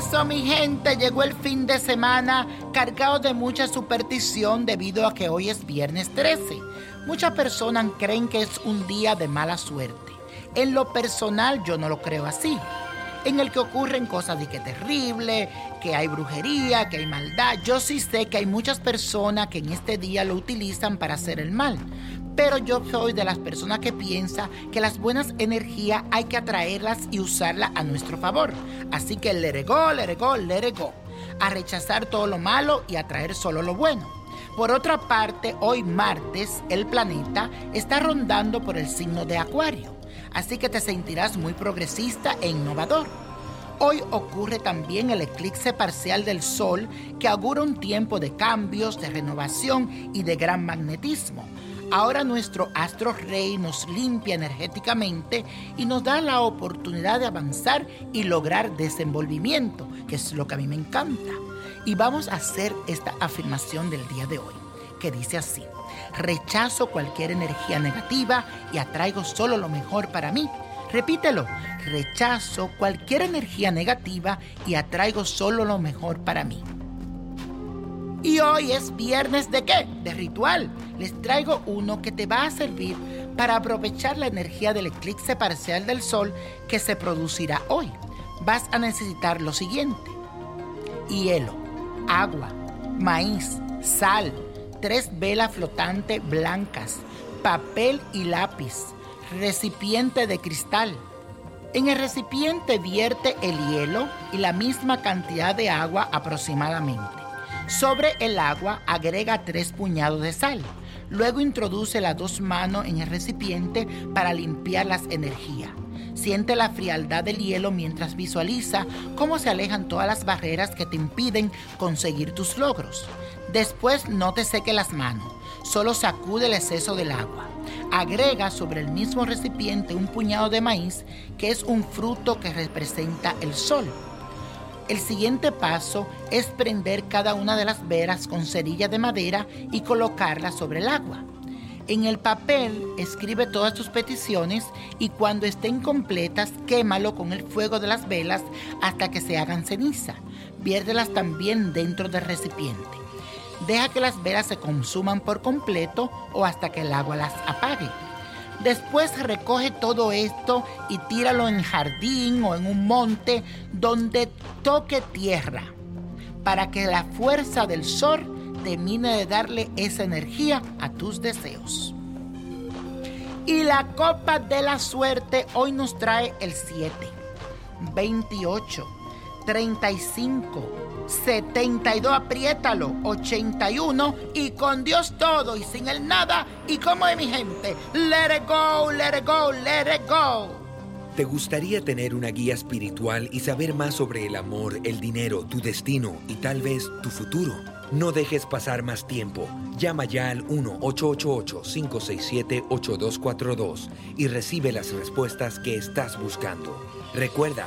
Eso, mi gente, llegó el fin de semana cargado de mucha superstición debido a que hoy es viernes 13. Muchas personas creen que es un día de mala suerte. En lo personal yo no lo creo así. En el que ocurren cosas de que terrible, que hay brujería, que hay maldad. Yo sí sé que hay muchas personas que en este día lo utilizan para hacer el mal. Pero yo soy de las personas que piensa que las buenas energías hay que atraerlas y usarlas a nuestro favor. Así que let it go, let it go. A rechazar todo lo malo y atraer solo lo bueno. Por otra parte, hoy martes el planeta está rondando por el signo de Acuario, así que te sentirás muy progresista e innovador. Hoy ocurre también el eclipse parcial del Sol que augura un tiempo de cambios, de renovación y de gran magnetismo. Ahora nuestro astro rey nos limpia energéticamente y nos da la oportunidad de avanzar y lograr desenvolvimiento, que es lo que a mí me encanta. Y vamos a hacer esta afirmación del día de hoy, que dice así, rechazo cualquier energía negativa y atraigo solo lo mejor para mí. Repítelo, rechazo cualquier energía negativa y atraigo solo lo mejor para mí. Y hoy es viernes de qué? De ritual. Les traigo uno que te va a servir para aprovechar la energía del eclipse parcial del sol que se producirá hoy. Vas a necesitar lo siguiente. Hielo, agua, maíz, sal, tres velas flotantes blancas, papel y lápiz, recipiente de cristal. En el recipiente vierte el hielo y la misma cantidad de agua aproximadamente. Sobre el agua agrega tres puñados de sal. Luego introduce las dos manos en el recipiente para limpiar las energías. Siente la frialdad del hielo mientras visualiza cómo se alejan todas las barreras que te impiden conseguir tus logros. Después no te seque las manos, solo sacude el exceso del agua. Agrega sobre el mismo recipiente un puñado de maíz, que es un fruto que representa el sol. El siguiente paso es prender cada una de las velas con cerilla de madera y colocarla sobre el agua. En el papel escribe todas tus peticiones y cuando estén completas quémalo con el fuego de las velas hasta que se hagan ceniza. Viérdelas también dentro del recipiente. Deja que las velas se consuman por completo o hasta que el agua las apague. Después recoge todo esto y tíralo en jardín o en un monte donde toque tierra para que la fuerza del sol termine de darle esa energía a tus deseos. Y la copa de la suerte hoy nos trae el 7, 28, 35, 72, apriétalo, 81 y con Dios todo y sin el nada y como es mi gente, let it go, let it go, let it go. ¿Te gustaría tener una guía espiritual y saber más sobre el amor, el dinero, tu destino y tal vez tu futuro? No dejes pasar más tiempo. Llama ya al 1-888-567-8242 y recibe las respuestas que estás buscando. Recuerda,